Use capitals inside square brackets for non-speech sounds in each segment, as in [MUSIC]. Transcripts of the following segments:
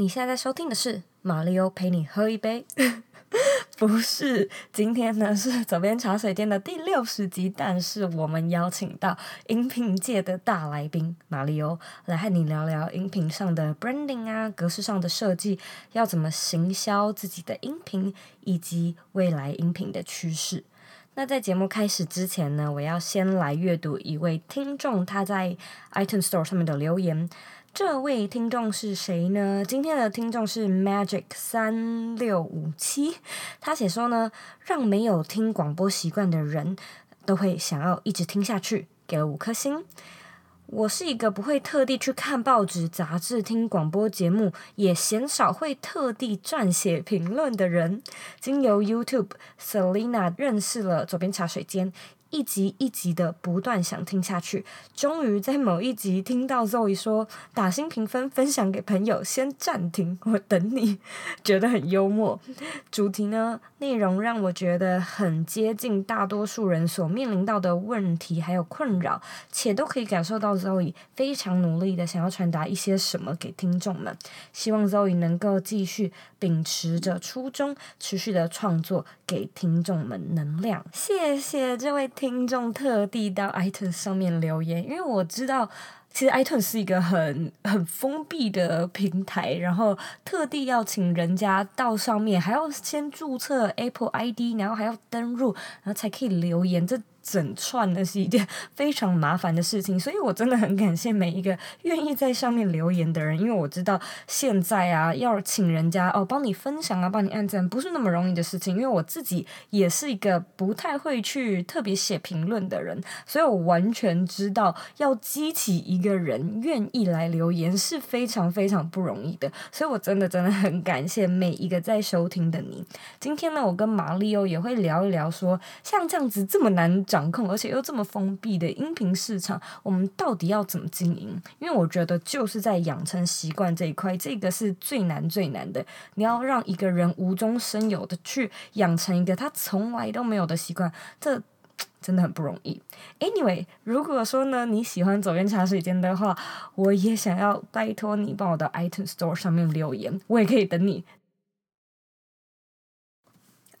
你现在在收听的是马力欧陪你喝一杯，[LAUGHS] 不是，今天呢是左边茶水间的第六十集，但是我们邀请到音频界的大来宾马力欧来和你聊聊音频上的 branding 啊，格式上的设计，要怎么行销自己的音频，以及未来音频的趋势。那在节目开始之前呢，我要先来阅读一位听众他在 iTunes Store 上面的留言。这位听众是谁呢？今天的听众是 Magic 三六五七，他写说呢，让没有听广播习惯的人都会想要一直听下去，给了五颗星。我是一个不会特地去看报纸、杂志、听广播节目，也鲜少会特地撰写评论的人。经由 YouTube，Selina 认识了左边茶水间。一集一集的不断想听下去，终于在某一集听到 Zoe 说打新评分，分享给朋友，先暂停，我等你，觉得很幽默。主题呢，内容让我觉得很接近大多数人所面临到的问题还有困扰，且都可以感受到 Zoe 非常努力的想要传达一些什么给听众们。希望 Zoe 能够继续秉持着初衷，持续的创作，给听众们能量。谢谢这位。听众特地到 iTunes 上面留言，因为我知道，其实 iTunes 是一个很很封闭的平台，然后特地要请人家到上面，还要先注册 Apple ID，然后还要登入，然后才可以留言。这整串的是一件非常麻烦的事情，[LAUGHS] 所以我真的很感谢每一个愿意在上面留言的人，因为我知道现在啊，要请人家哦帮你分享啊，帮你按赞，不是那么容易的事情。因为我自己也是一个不太会去特别写评论的人，所以我完全知道要激起一个人愿意来留言是非常非常不容易的。所以我真的真的很感谢每一个在收听的你。今天呢，我跟马里欧也会聊一聊说，像这样子这么难找。掌控，而且又这么封闭的音频市场，我们到底要怎么经营？因为我觉得就是在养成习惯这一块，这个是最难最难的。你要让一个人无中生有的去养成一个他从来都没有的习惯，这真的很不容易。Anyway，如果说呢你喜欢佐编茶水间的话，我也想要拜托你帮我到 iTunes Store 上面留言，我也可以等你。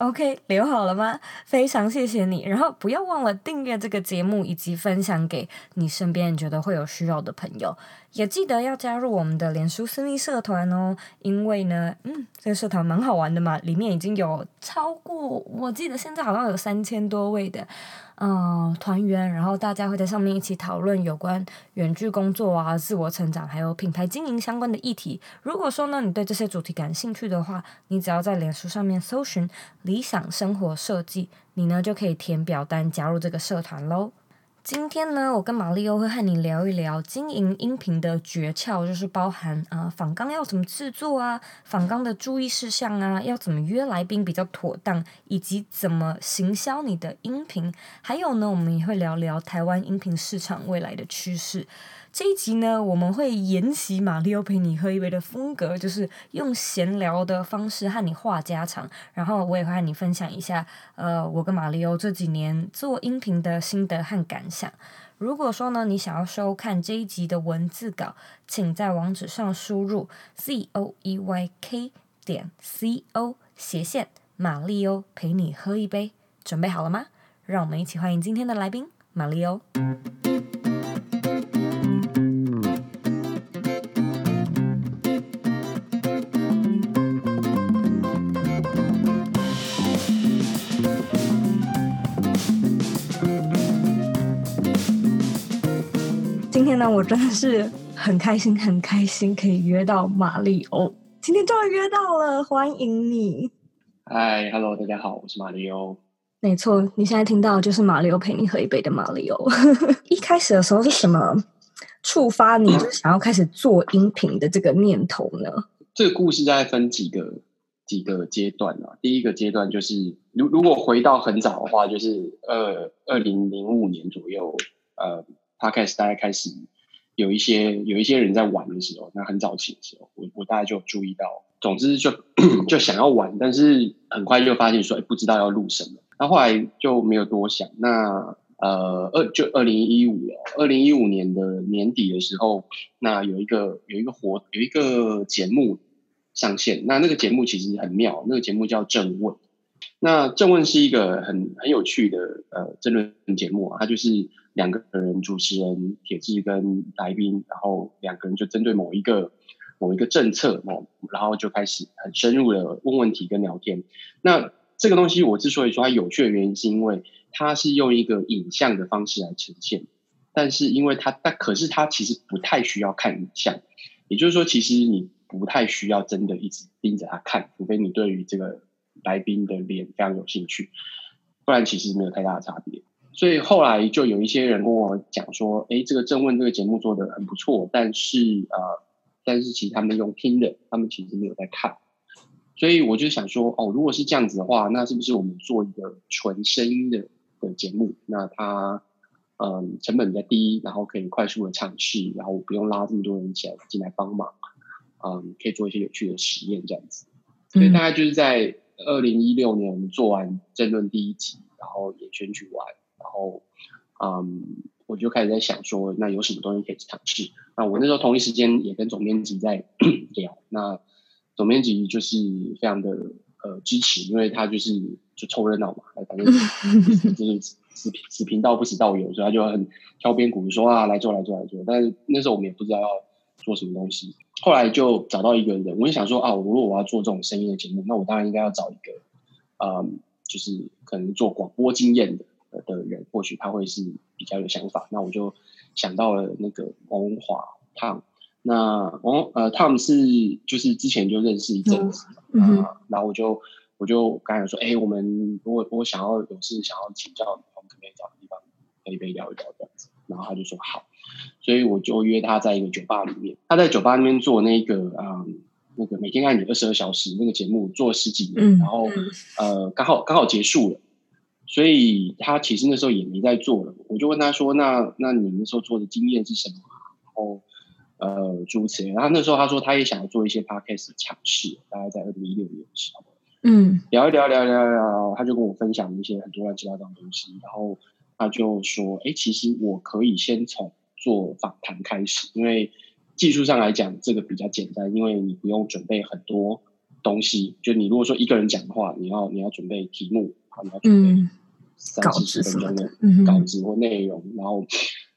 OK，留好了吗？非常谢谢你。然后不要忘了订阅这个节目，以及分享给你身边觉得会有需要的朋友。也记得要加入我们的脸书私密社团哦，因为呢，嗯，这个社团蛮好玩的嘛，里面已经有超过，我记得现在好像有三千多位的，嗯，团员，然后大家会在上面一起讨论有关远距工作啊、自我成长，还有品牌经营相关的议题。如果说呢，你对这些主题感兴趣的话，你只要在脸书上面搜寻“理想生活设计”，你呢就可以填表单加入这个社团喽。今天呢，我跟马力欧会和你聊一聊经营音频的诀窍，就是包含啊，访纲要怎么制作啊，访纲的注意事项啊，要怎么约来宾比较妥当，以及怎么行销你的音频。还有呢，我们也会聊聊台湾音频市场未来的趋势。这一集呢，我们会沿袭马力欧陪你喝一杯的风格，就是用闲聊的方式和你话家常，然后我也会和你分享一下，呃，我跟马力欧这几年做音频的心得和感想。如果说呢，你想要收看这一集的文字稿，请在网址上输入 z o e y k 点 c o 斜线马里欧陪你喝一杯，准备好了吗？让我们一起欢迎今天的来宾马里欧。那我真的是很开心，很开心可以约到马里欧。今天终于约到了，欢迎你。嗨，Hello，大家好，我是马里欧。没错，你现在听到的就是马里欧陪你喝一杯的马里欧。[LAUGHS] 一开始的时候是什么触发你就想要开始做音频的这个念头呢？这个故事大概分几个几个阶段啊。第一个阶段就是，如如果回到很早的话，就是二二零零五年左右，呃。开始大概开始有一些有一些人在玩的时候，那很早期的时候，我我大概就注意到。总之就 [CLEARS THROAT] 就想要玩，但是很快就发现说，哎，不知道要录什么。那后来就没有多想。那呃二就二零一五了，二零一五年的年底的时候，那有一个有一个活有一个节目，上线。那那个节目其实很妙，那个节目叫《正问》。那《正问》是一个很很有趣的呃争论节目啊，它就是两个人主持人铁志跟来宾，然后两个人就针对某一个某一个政策哦，然后就开始很深入的问问题跟聊天。那这个东西我之所以说它有趣的原因，是因为它是用一个影像的方式来呈现，但是因为它但可是它其实不太需要看影像，也就是说，其实你不太需要真的一直盯着它看，除非你对于这个来宾的脸非常有兴趣，不然其实没有太大的差别。所以后来就有一些人跟我讲说，哎，这个正问这个节目做的很不错，但是呃，但是其实他们用听的，他们其实没有在看。所以我就想说，哦，如果是这样子的话，那是不是我们做一个纯声音的的节目？那它，嗯，成本比较低，然后可以快速的尝试，然后不用拉这么多人起来进来帮忙，嗯，可以做一些有趣的实验这样子。所以大概就是在二零一六年我们做完政论第一集，然后也选举完，然后，嗯，我就开始在想说，那有什么东西可以尝试？那我那时候同一时间也跟总编辑在 [CLEARS THROAT] 聊，那。总编辑就是非常的呃支持，因为他就是就凑热闹嘛，反正 [LAUGHS] 就是死死频道不死道友，所以他就很挑边鼓说啊来做来做来做。但是那时候我们也不知道要做什么东西，后来就找到一个人，我就想说啊，如果我要做这种声音的节目，那我当然应该要找一个嗯，就是可能做广播经验的的人，或许他会是比较有想法。那我就想到了那个王文华他。那王呃，Tom 是就是之前就认识一阵子，嗯嗯、然后我就我就刚才说，哎、欸，我们如果我想要有事想要请教你，我们可不可以找个地方喝一杯聊一聊这样子？然后他就说好，所以我就约他在一个酒吧里面，他在酒吧那边做那个啊、嗯，那个每天爱你二十二小时那个节目做了十几年，嗯、然后呃，刚好刚好结束了，所以他其实那时候也没在做了。我就问他说，那那你那时候做的经验是什么？然后。呃，主持人，然后那时候他说他也想要做一些 podcast 尝试，大概在二零一六年的时候，嗯，聊一聊聊聊聊，他就跟我分享一些很多乱七八糟的东西，然后他就说，哎，其实我可以先从做访谈开始，因为技术上来讲这个比较简单，因为你不用准备很多东西，就你如果说一个人讲的话，你要你要准备题目，你要准备三四十分钟的稿子或内容，然后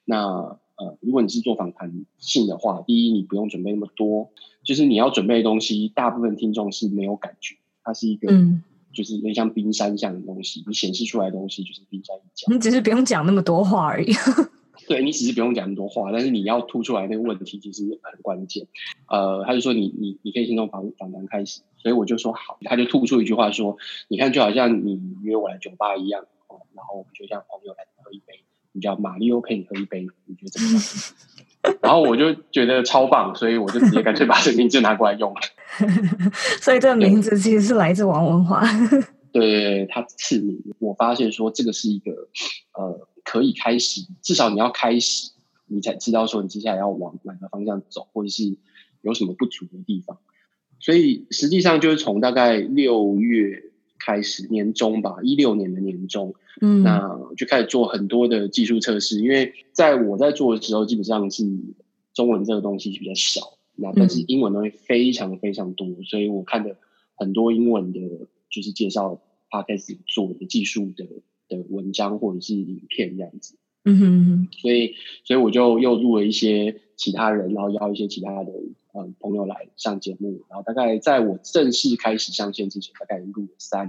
那。呃，如果你是做访谈性的话，第一你不用准备那么多，就是你要准备的东西，大部分听众是没有感觉，它是一个，嗯，就是有点像冰山一样的东西，你显示出来的东西就是冰山一角。你只是不用讲那么多话而已。[LAUGHS] 对，你只是不用讲那么多话，但是你要突出来那个问题其实很关键。呃，他就说你你你可以先从访访谈开始，所以我就说好，他就吐出一句话说，你看就好像你约我来酒吧一样，哦，然后我们就像朋友来喝一杯。你叫马里欧陪你喝一杯，你觉得怎么样？[LAUGHS] 然后我就觉得超棒，所以我就直接干脆把这个名字拿过来用了。[LAUGHS] 所以这个名字其实是来自王文华。对，他赐名。我发现说这个是一个呃可以开始，至少你要开始，你才知道说你接下来要往哪个方向走，或者是有什么不足的地方。所以实际上就是从大概六月。开始年中吧，一六年的年中，嗯，那就开始做很多的技术测试。因为在我在做的时候，基本上是中文这个东西比较少，那但是英文东西非常非常多，所以我看的很多英文的，就是介绍 Podcast 做的技术的的文章或者是影片这样子。嗯哼，所以所以我就又录了一些其他人，然后邀一些其他的嗯朋友来上节目，然后大概在我正式开始上线之前，大概录了三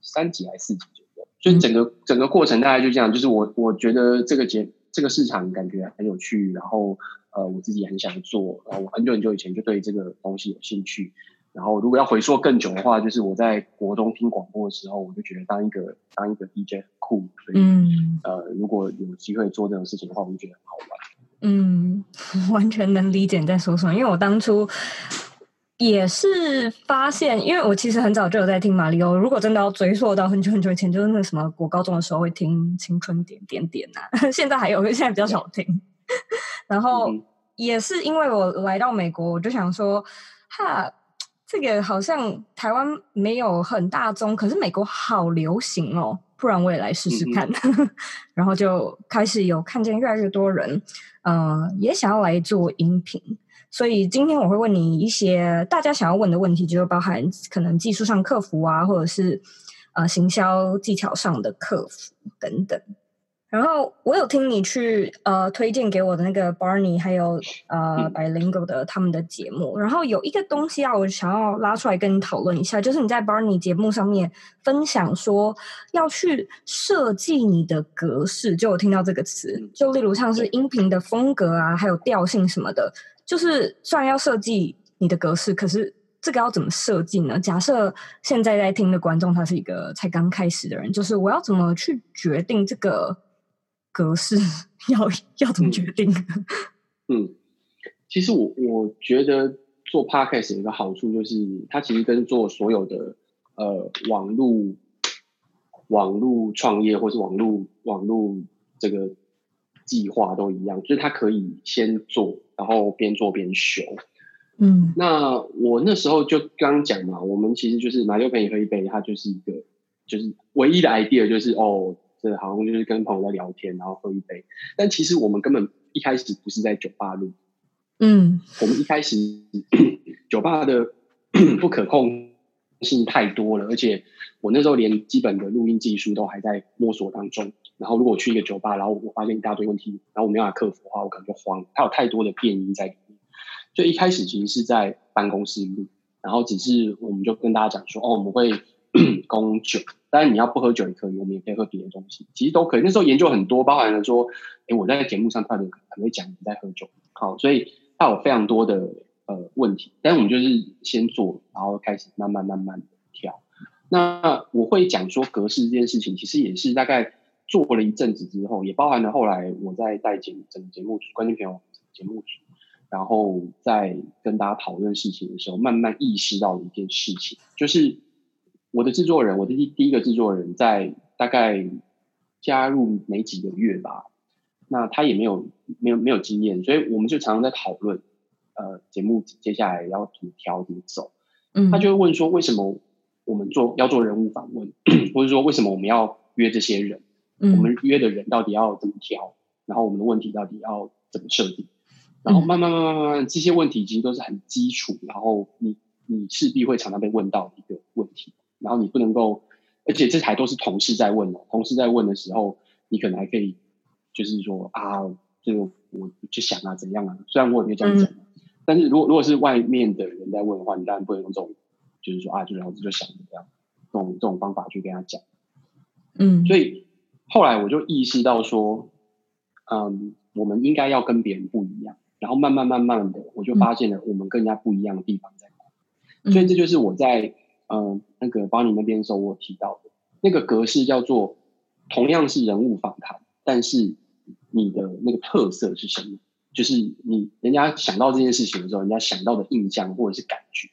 三集还是四集左右，所以整个整个过程大概就这样，就是我我觉得这个节这个市场感觉很有趣，然后呃我自己很想做，然后我很久很久以前就对这个东西有兴趣。然后，如果要回溯更久的话，就是我在国中听广播的时候，我就觉得当一个当一个 DJ 很酷，所以、嗯、呃，如果有机会做这种事情的话，我就觉得很好玩。嗯，[LAUGHS] 完全能理解你在说什么，因为我当初也是发现，因为我其实很早就有在听马里欧。如果真的要追溯到很久很久以前，就是那什么我高中的时候会听《青春点点点》啊，[LAUGHS] 现在还有，现在比较少听。[LAUGHS] 然后也是因为我来到美国，我就想说，哈。这个好像台湾没有很大众，可是美国好流行哦，不然我也来试试看。嗯、然后就开始有看见越来越多人，嗯，也想要来做音频，所以今天我会问你一些大家想要问的问题，就包含可能技术上客服啊，或者是呃行销技巧上的客服等等。然后我有听你去呃推荐给我的那个 Barney 还有呃 Bilingual 的他们的节目，然后有一个东西啊，我想要拉出来跟你讨论一下，就是你在 Barney 节目上面分享说要去设计你的格式，就我听到这个词，就例如像是音频的风格啊，还有调性什么的，就是虽然要设计你的格式，可是这个要怎么设计呢？假设现在在听的观众他是一个才刚开始的人，就是我要怎么去决定这个？格式要要怎么决定？嗯，嗯，其实我我觉得做 Podcast 有一个好处，就是它其实跟做所有的呃网络网络创业或是网络网络这个计划都一样，就是它可以先做，然后边做边修。嗯，那我那时候就刚讲嘛，我们其实就是马六陪你喝一杯，它就是一个就是唯一的 idea，就是哦。这好像就是跟朋友在聊天，然后喝一杯。但其实我们根本一开始不是在酒吧录，嗯，我们一开始酒吧的 [CLEARS THROAT] 不可控性太多了，而且我那时候连基本的录音技术都还在摸索当中。然后如果我去一个酒吧，然后我发现一大堆问题，然后我没办法克服的话，我可能就慌。它有太多的变音在里面，所以一开始其实是在办公室录，然后只是我们就跟大家讲说，哦，我们会 [CLEARS THROAT] 供酒。当然，你要不喝酒也可以，我们也可以喝别的东西，其实都可以。那时候研究很多，包含了说，哎，我在节目上他可能会讲你在喝酒，好，所以他有非常多的呃问题。但是我们就是先做，然后开始慢慢慢慢的调。那我会讲说格式这件事情，其实也是大概做了一阵子之后，也包含了后来我在带节整个节目组、关键朋友节目组，然后在跟大家讨论事情的时候，慢慢意识到的一件事情，就是。我的制作人，我的第第一个制作人，在大概加入没几个月吧，那他也没有没有没有经验，所以我们就常常在讨论，呃，节目接下来要怎么调怎么走。嗯，他就会问说，为什么我们做要做人物访问，[CLEARS THROAT] 或者说为什么我们要约这些人？嗯，我们约的人到底要怎么调？然后我们的问题到底要怎么设定？然后慢慢慢慢慢慢，这些问题其实都是很基础，然后你你势必会常常被问到的一个问题。然后你不能够，而且这还都是同事在问的，同事在问的时候，你可能还可以，就是说啊，这个我就想啊，怎样啊？虽然我也没有这样讲，嗯、但是如果如果是外面的人在问的话，你当然不能用这种，就是说啊，就老子就想这样，这种这种方法去跟他讲。嗯，所以后来我就意识到说，嗯，我们应该要跟别人不一样。然后慢慢慢慢的，我就发现了我们跟人家不一样的地方在哪。嗯、所以这就是我在。嗯，那个帮你那边的时候，我提到的那个格式叫做同样是人物访谈，但是你的那个特色是什么？就是你人家想到这件事情的时候，人家想到的印象或者是感觉，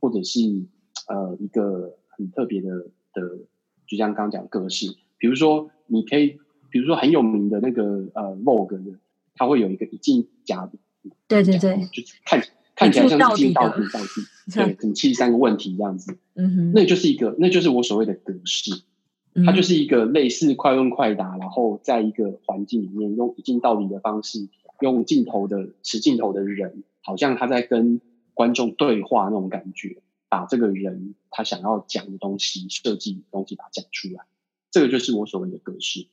或者是呃一个很特别的的，就像刚刚讲格式，比如说你可以，比如说很有名的那个呃 Vogue 的，它会有一个一进夹的，对对对，就是看。看起来像是进到底到底，[LAUGHS] 对，很七十三个问题这样子，嗯哼，那就是一个，那就是我所谓的格式，它就是一个类似快问快答，然后在一个环境里面用一镜到底的方式，用镜头的持镜头的人，好像他在跟观众对话那种感觉，把这个人他想要讲的东西、设计的东西把它讲出来，这个就是我所谓的格式。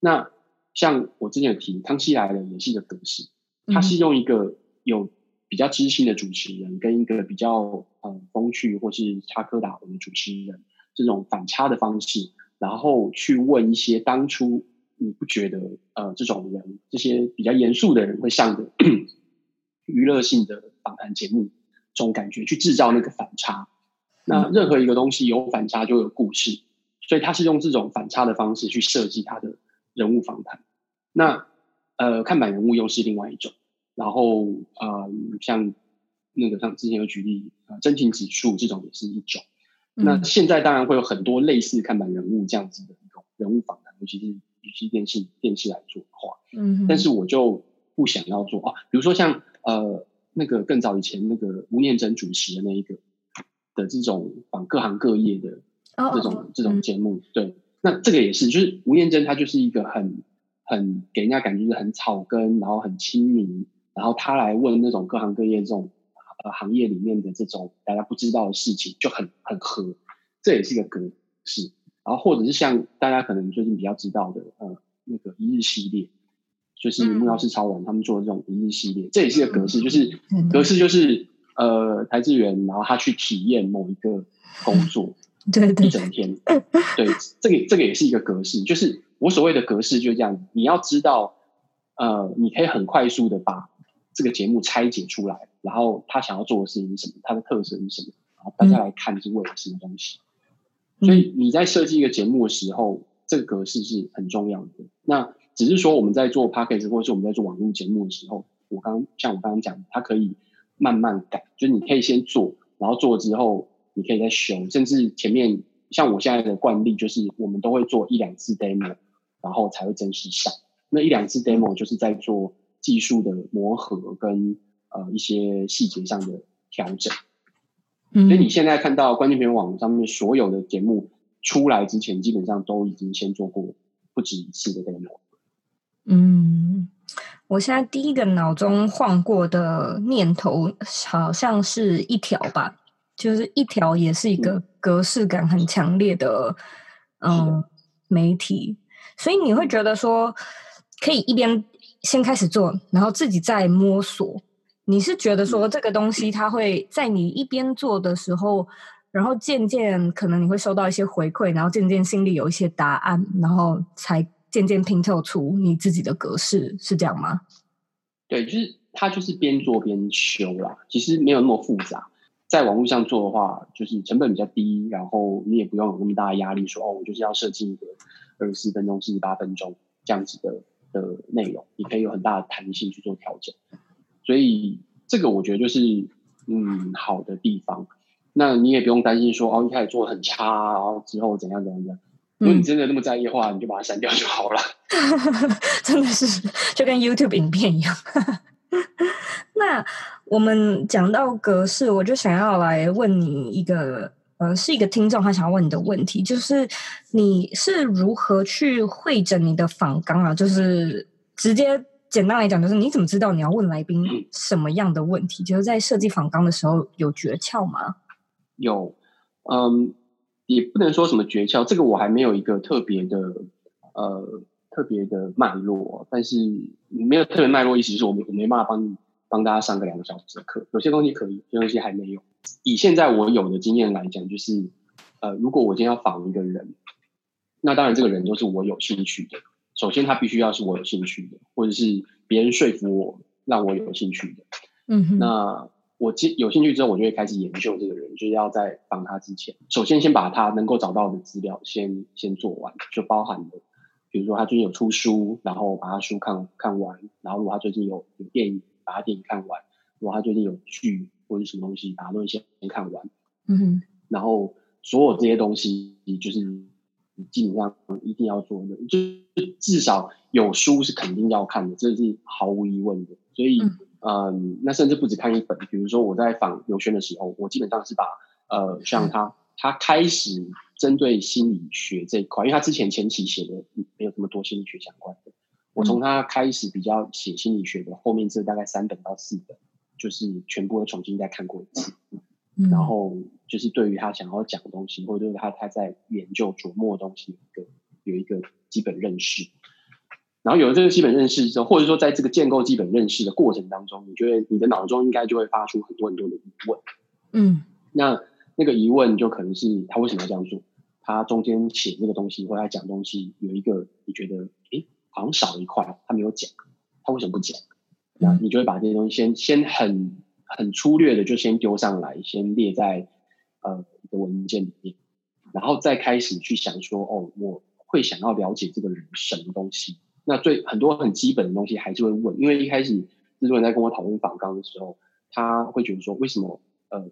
那像我之前有提《康熙来了》也是一个格式，它是用一个有。比较知性的主持人跟一个比较呃风趣或是插科打诨的主持人，这种反差的方式，然后去问一些当初你不觉得呃这种人这些比较严肃的人会上的 [CLEARS THROAT] 娱乐性的访谈节目，这种感觉去制造那个反差。那任何一个东西有反差就有故事，所以他是用这种反差的方式去设计他的人物访谈。那呃看板人物又是另外一种。然后，呃，像那个像之前有举例，呃，真情指数这种也是一种。嗯、那现在当然会有很多类似看板人物这样子的一种人物访谈，尤其是尤其电视电视来做的话，嗯，但是我就不想要做啊。比如说像呃那个更早以前那个吴念真主持的那一个的这种访各行各业的这种、哦、这种节目，嗯、对，那这个也是，就是吴念真他就是一个很很给人家感觉是很草根，然后很亲民。然后他来问那种各行各业这种呃行业里面的这种大家不知道的事情，就很很合，这也是一个格式。然后或者是像大家可能最近比较知道的呃那个一日系列，就是木曜是超人他们做的这种一日系列，这也是一个格式，就是格式就是呃台资源，然后他去体验某一个工作。[LAUGHS] 对，对，一整天，对，这个这个也是一个格式，就是我所谓的格式就是这样，你要知道，呃，你可以很快速的把这个节目拆解出来，然后他想要做的事情是什么，他的特色是什么，然后大家来看是为了什么东西。嗯、所以你在设计一个节目的时候，这个格式是很重要的。那只是说我们在做 podcast 或者是我们在做网络节目的时候，我刚像我刚刚讲的，它可以慢慢改，就是你可以先做，然后做了之后。你可以再修，甚至前面像我现在的惯例，就是我们都会做一两次 demo，然后才会正式上。那一两次 demo 就是在做技术的磨合跟呃一些细节上的调整。嗯，所以你现在看到关键评网上面所有的节目出来之前，基本上都已经先做过不止一次的 demo。嗯，我现在第一个脑中晃过的念头好像是一条吧。就是一条也是一个格式感很强烈的，嗯，嗯，媒体，所以你会觉得说，可以一边先开始做，然后自己再摸索。你是觉得说这个东西它会在你一边做的时候，然后渐渐可能你会收到一些回馈，然后渐渐心里有一些答案，然后才渐渐拼凑出你自己的格式，是这样吗？对，就是它就是边做边修啦，其实没有那么复杂。在网络上做的话，就是成本比较低，然后你也不用有那么大的压力说，说哦，我就是要设计一个二十四分钟、四十八分钟这样子的的内容，你可以有很大的弹性去做调整。所以这个我觉得就是嗯好的地方。那你也不用担心说哦，一开始做的很差，然后之后怎样怎样怎样。如果你真的那么在意的话，你就把它删掉就好了。[LAUGHS] 真的是就跟 YouTube 影片一样。[LAUGHS] 那我们讲到格式，我就想要来问你一个，呃，是一个听众他想要问你的问题，就是你是如何去会诊你的访纲啊？就是直接简单来讲，就是你怎么知道你要问来宾什么样的问题？就是在设计访纲的时候有诀窍吗？有，嗯，也不能说什么诀窍，这个我还没有一个特别的，呃。特别的脉络，但是没有特别脉络，意思是我没我没办法帮你帮大家上个两个小时的课。有些东西可以，有些东西还没有。以现在我有的经验来讲，就是呃，如果我今天要访一个人，那当然这个人都是我有兴趣的。首先，他必须要是我有兴趣的，或者是别人说服我让我有兴趣的。嗯哼，那我有兴趣之后，我就会开始研究这个人，就是要在访他之前，首先先把他能够找到的资料先先做完，就包含了。比如说他最近有出书，然后把他书看看完，然后如果他最近有有电影，把他电影看完；如果他最近有剧或者什么东西，把他东西先看完。嗯，然后所有这些东西，就是你基本上一定要做的，就至少有书是肯定要看的，这是毫无疑问的。所以，嗯，嗯，那甚至不止看一本。比如说我在访刘轩的时候，我基本上是把呃像他。他开始针对心理学这一块，因为他之前前期写的没有这么多心理学相关的。我从他开始比较写心理学的后面这大概三本到四本，就是全部都重新再看过一次。然后就是对于他想要讲的东西，或者对他他在研究琢磨的东西，有一个有一个基本认识。然后有了这个基本认识之后，或者说在这个建构基本认识的过程当中，你觉得你的脑中应该就会发出很多很多的疑问。嗯，那。那个疑问就可能是他为什么要这样做？他中间写这个东西或者他讲东西有一个你觉得诶好像少一块，他没有讲，他为什么不讲？那你就会把这些东西先先很很粗略的就先丢上来，先列在呃一个文件里面，然后再开始去想说哦，我会想要了解这个人什么东西？那最很多很基本的东西还是会问，因为一开始制作人在跟我讨论访纲的时候，他会觉得说为什么呃。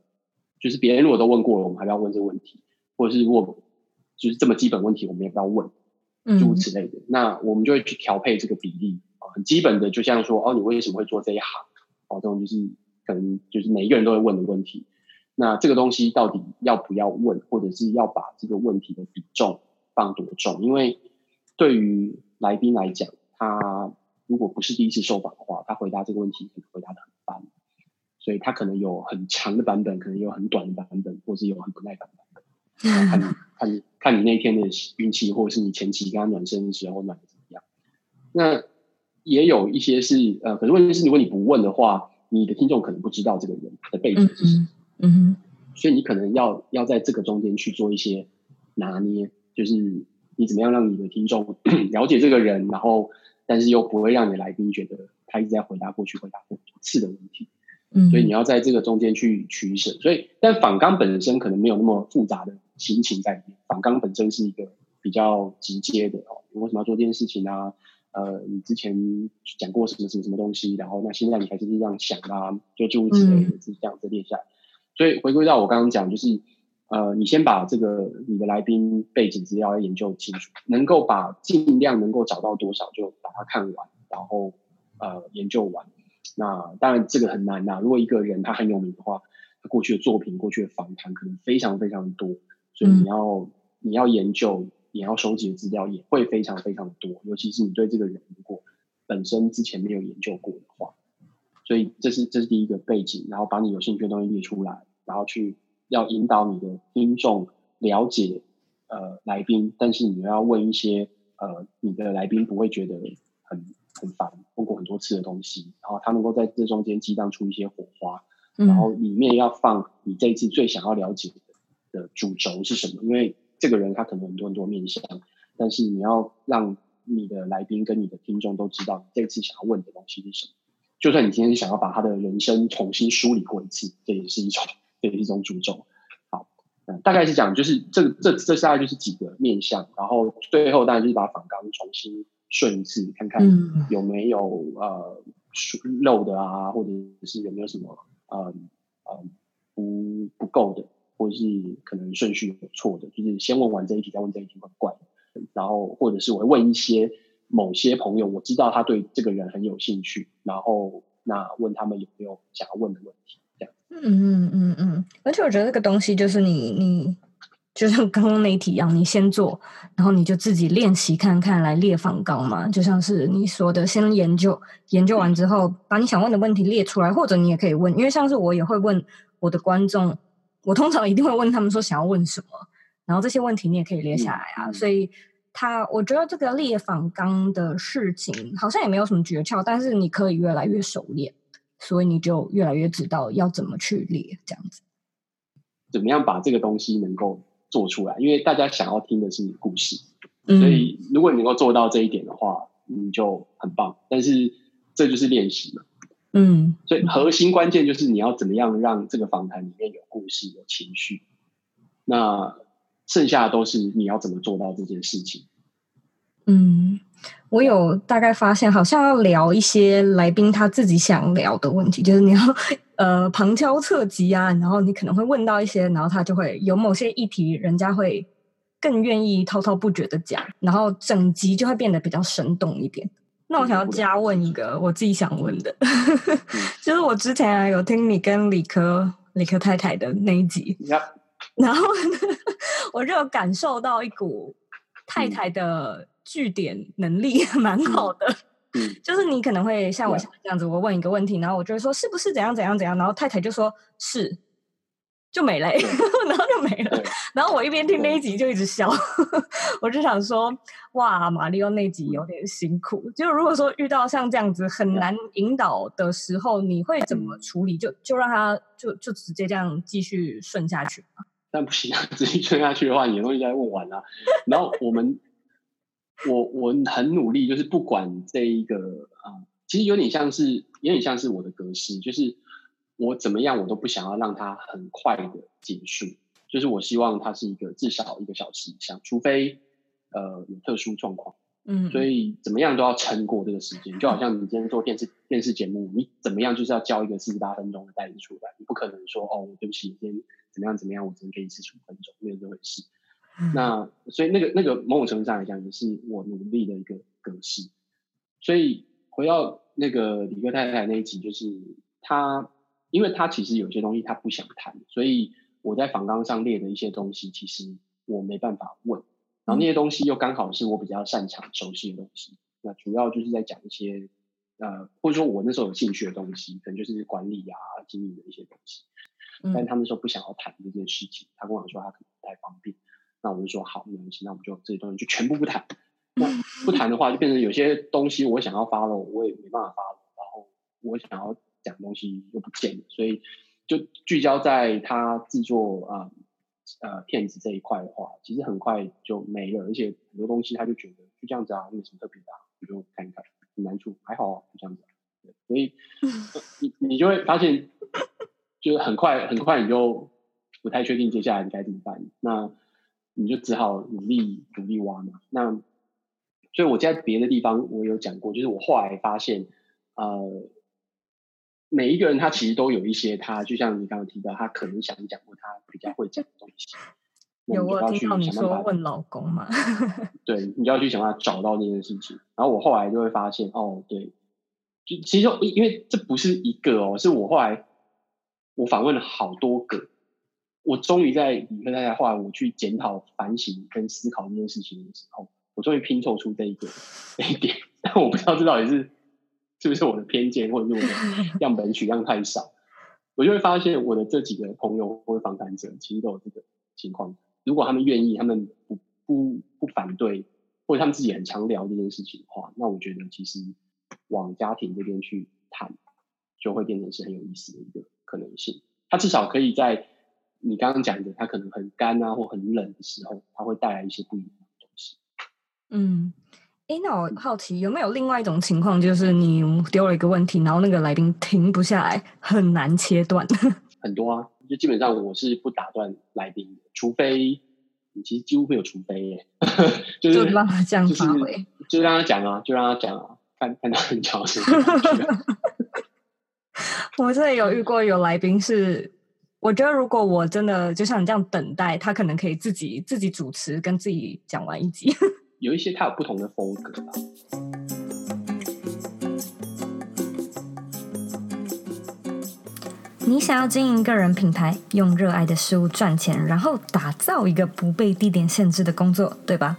就是别人如果都问过了，我们还要问这个问题，或者是如果，就是这么基本问题，我们也不要问，诸如此类的。嗯、那我们就会去调配这个比例啊，很基本的，就像说，哦，你为什么会做这一行？哦，这种就是可能就是每一个人都会问的问题。那这个东西到底要不要问，或者是要把这个问题的比重放多重？因为对于来宾来讲，他如果不是第一次受访的话，他回答这个问题可能回答的很慢，所以他可能有很长的版本，可能有很短的版本，或是有很不耐烦的版本。看你 [LAUGHS] 看你看你那天的运气，或者是你前期跟他暖身的时候暖的怎么样。那也有一些是呃，可是问题是，如果你不问的话，你的听众可能不知道这个人的背景是什么。嗯哼。所以你可能要要在这个中间去做一些拿捏，就是你怎么样让你的听众 [COUGHS] 了解这个人，然后但是又不会让你来宾觉得他一直在回答过去回答过次的问题。嗯。所以你要在这个中间去取舍。所以，但访纲本身可能没有那么复杂的。心情在里面，访纲本身是一个比较直接的哦。你为什么要做这件事情啊？呃，你之前讲过什么什么什么东西？然后那现在你还是这样想啊？就诸如此类的，是这样子列下来。所以回归到我刚刚讲，就是呃，你先把这个你的来宾背景资料要研究清楚，能够把尽量能够找到多少就把它看完，然后呃研究完。那当然这个很难呐。如果一个人他很有名的话，他过去的作品、过去的访谈可能非常非常多。所以你要、嗯、你要研究，你要收集的资料也会非常非常多，尤其是你对这个人如果本身之前没有研究过的话，所以这是这是第一个背景，然后把你有兴趣的东西列出来，然后去要引导你的听众了解呃来宾，但是你要问一些呃你的来宾不会觉得很很烦，问过很多次的东西，然后他能够在这中间激荡出一些火花，然后里面要放你这一次最想要了解的。主轴是什么？因为这个人他可能很多很多面向，但是你要让你的来宾跟你的听众都知道你这次想要问的东西是什么。就算你今天想要把他的人生重新梳理过一次，这也是一种，[LAUGHS] 这也是一种主轴。好，嗯，大概是讲就是这这这大概就是几个面向，然后最后当然就是把访纲重新顺一次，看看有没有呃漏的啊，或者是有没有什么呃呃不不够的。或是可能顺序有错的，就是先问完这一题再问这一题很怪，然后或者是我会问一些某些朋友，我知道他对这个人很有兴趣，然后那问他们有没有想要问的问题，这样。嗯嗯嗯嗯，而且我觉得这个东西就是你你就像刚刚那一题一样，你先做，然后你就自己练习看看来列访纲嘛，就像是你说的，先研究研究完之后，把你想问的问题列出来，或者你也可以问，因为像是我也会问我的观众。我通常一定会问他们说想要问什么，然后这些问题你也可以列下来啊。嗯、所以他，我觉得这个列访纲的事情好像也没有什么诀窍，但是你可以越来越熟练，所以你就越来越知道要怎么去列这样子。怎么样把这个东西能够做出来？因为大家想要听的是故事，嗯、所以如果你能够做到这一点的话，你就很棒。但是这就是练习嘛。嗯，所以核心关键就是你要怎么样让这个访谈里面有故事、有情绪。那剩下的都是你要怎么做到这件事情。嗯，我有大概发现，好像要聊一些来宾他自己想聊的问题，就是你要呃旁敲侧击啊，然后你可能会问到一些，然后他就会有某些议题，人家会更愿意滔滔不绝的讲，然后整集就会变得比较生动一点。那我想要加问一个我自己想问的，[LAUGHS] 就是我之前啊有听你跟理科理科太太的那一集.然后 [LAUGHS] 我就有感受到一股太太的据点能力蛮好的，就是你可能会像我这样子，我问一个问题，然后我就会说是不是怎样怎样怎样，然后太太就说是。就没了，[LAUGHS] 然后就没了。然后我一边听那一集就一直笑，[LAUGHS] 我就想说，哇，马力欧那集有点辛苦。就如果说遇到像这样子很难引导的时候，你会怎么处理？就就让他就就直接这样继续顺下去吗？[LAUGHS] 但不行啊，直接顺下去的话，你的东西就要问完了。然后我们，我我很努力，就是不管这一个啊，其实有点像是，有点像是我的格式，就是。我怎么样，我都不想要让它很快的结束，就是我希望它是一个至少一个小时以上，除非呃有特殊状况，嗯，所以怎么样都要撑过这个时间，就好像你今天做电视电视节目，你怎么样就是要交一个四十八分钟的带子出来，你不可能说哦，对不起，今天怎么样怎么样，我只能给你四十五分钟，没有这回事。嗯、那所以那个那个某种程度上来讲，也是我努力的一个格式。所以回到那个李克太太那一集，就是他。因为他其实有些东西他不想谈，所以我在访纲上列的一些东西，其实我没办法问。然后那些东西又刚好是我比较擅长、熟悉的东西，那主要就是在讲一些呃，或者说我那时候有兴趣的东西，可能就是管理啊、经营的一些东西。但他们说不想要谈这件事情，他跟我说他可能不太方便。那我就说好，没关系，那我们就这些东西就全部不谈。[LAUGHS] 那不谈的话，就变成有些东西我想要 follow，我也没办法 follow。然后我想要讲东西又不见了，所以就聚焦在他制作啊呃片子这一块的话，其实很快就没了。而且很多东西他就觉得就这样子啊，没什么特别的，你就看一看，很难处还好啊，就这样子。对，所以 [LAUGHS] 你你就会发现，就是很快很快你就不太确定接下来你该怎么办。那你就只好努力努力挖嘛。那所以我在别的地方我有讲过，就是我后来发现，呃，每一个人他其实都有一些他，就像你刚刚提到，他可能想讲过他比较会讲的东西。有我听到你说问老公嘛？[LAUGHS] 对，你就要去想办法找到那件事情。然后我后来就会发现，哦，对，就其实因为这不是一个哦，是我后来我访问了好多个。我终于在理科太太后来我去检讨、反省跟思考这件事情的时候，我终于拼凑出这一个这一点。[LAUGHS] 但我不知道这到底是是不是我的偏见，或者是我的 [LAUGHS] 样本取样太少。我就会发现我的这几个朋友或者访谈者，其实都有这个情况。如果他们愿意，他们不不不反对，或者他们自己很常聊这件事情的话，那我觉得其实往家庭这边去谈，就会变成是很有意思的一个可能性。他至少可以在。你刚刚讲的，它可能很干啊，或很冷的时候，它会带来一些不一样的东西。嗯，哎，那我好奇有没有另外一种情况，就是你丢了一个问题，然后那个来宾停不下来，很难切断。[LAUGHS] 很多啊，就基本上我是不打断来宾的，除非你其实几乎没有除非耶，[LAUGHS] 就让他这样发挥，就是，就让他讲啊，就让他讲啊，看看他很讲什么。[LAUGHS] 我这里有遇过有来宾是。我觉得，如果我真的就像你这样等待，他可能可以自己自己主持，跟自己讲完一集。有一些它有不同的风格。你想要经营个人品牌，用热爱的事物赚钱，然后打造一个不被地点限制的工作，对吧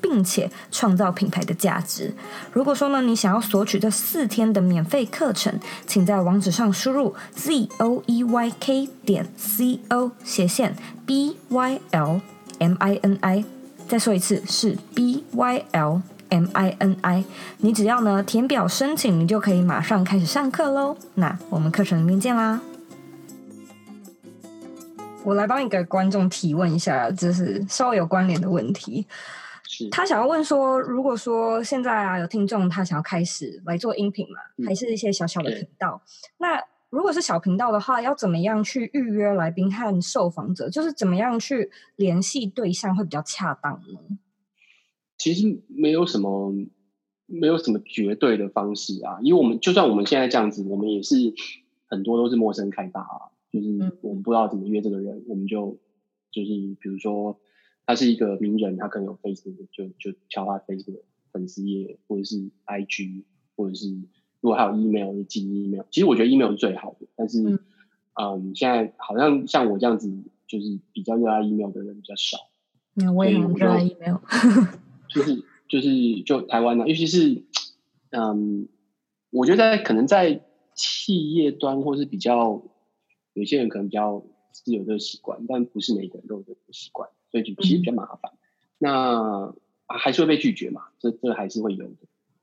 并且创造品牌的价值。如果说呢，你想要索取这四天的免费课程，请在网址上输入 z o e y k 点 c o 斜线 b y l m i n i。再说一次，是 b y l m i n i。你只要呢填表申请，你就可以马上开始上课喽。那我们课程里面见啦！我来帮一个观众提问一下，就是稍微有关联的问题。他想要问说，如果说现在啊有听众他想要开始来做音频嘛，还是一些小小的频道，嗯、那如果是小频道的话，要怎么样去预约来宾和受访者？就是怎么样去联系对象会比较恰当呢？其实没有什么，没有什么绝对的方式啊，因为我们就算我们现在这样子，我们也是很多都是陌生开发啊，就是我们不知道怎么约这个人，嗯、我们就就是比如说。他是一个名人，他可能有 Facebook，就就敲他 Facebook 粉丝页，或者是 IG，或者是如果还有 email 就寄 email。其实我觉得 email 是最好的，但是嗯，嗯，现在好像像我这样子，就是比较热爱 email 的人比较少。那我也很热爱 email，[LAUGHS] 就是就是就台湾呢、啊，尤其是嗯，我觉得在可能在企业端，或是比较有些人可能比较是有这个习惯，但不是每个人都有这个习惯。所以就其实比较麻烦，嗯、那还是会被拒绝嘛，这这还是会有的。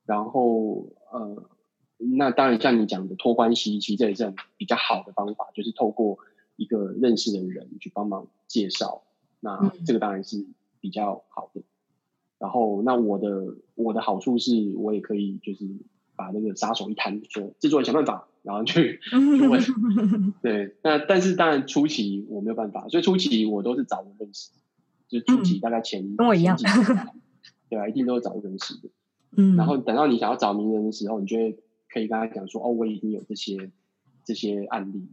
然后呃，那当然像你讲的托关系，其实这也是很比较好的方法，就是透过一个认识的人去帮忙介绍，那这个当然是比较好的。嗯、然后那我的我的好处是我也可以就是把那个杀手一摊，说制作人想办法。然后去 [LAUGHS] 去问，对，那但是当然初期我没有办法，所以初期我都是找人认识。就初期大概前、嗯、跟我一样，对啊，一定都是找认识的。嗯，然后等到你想要找名人的时候，你就会可以跟他讲说，哦，我已经有这些这些案例。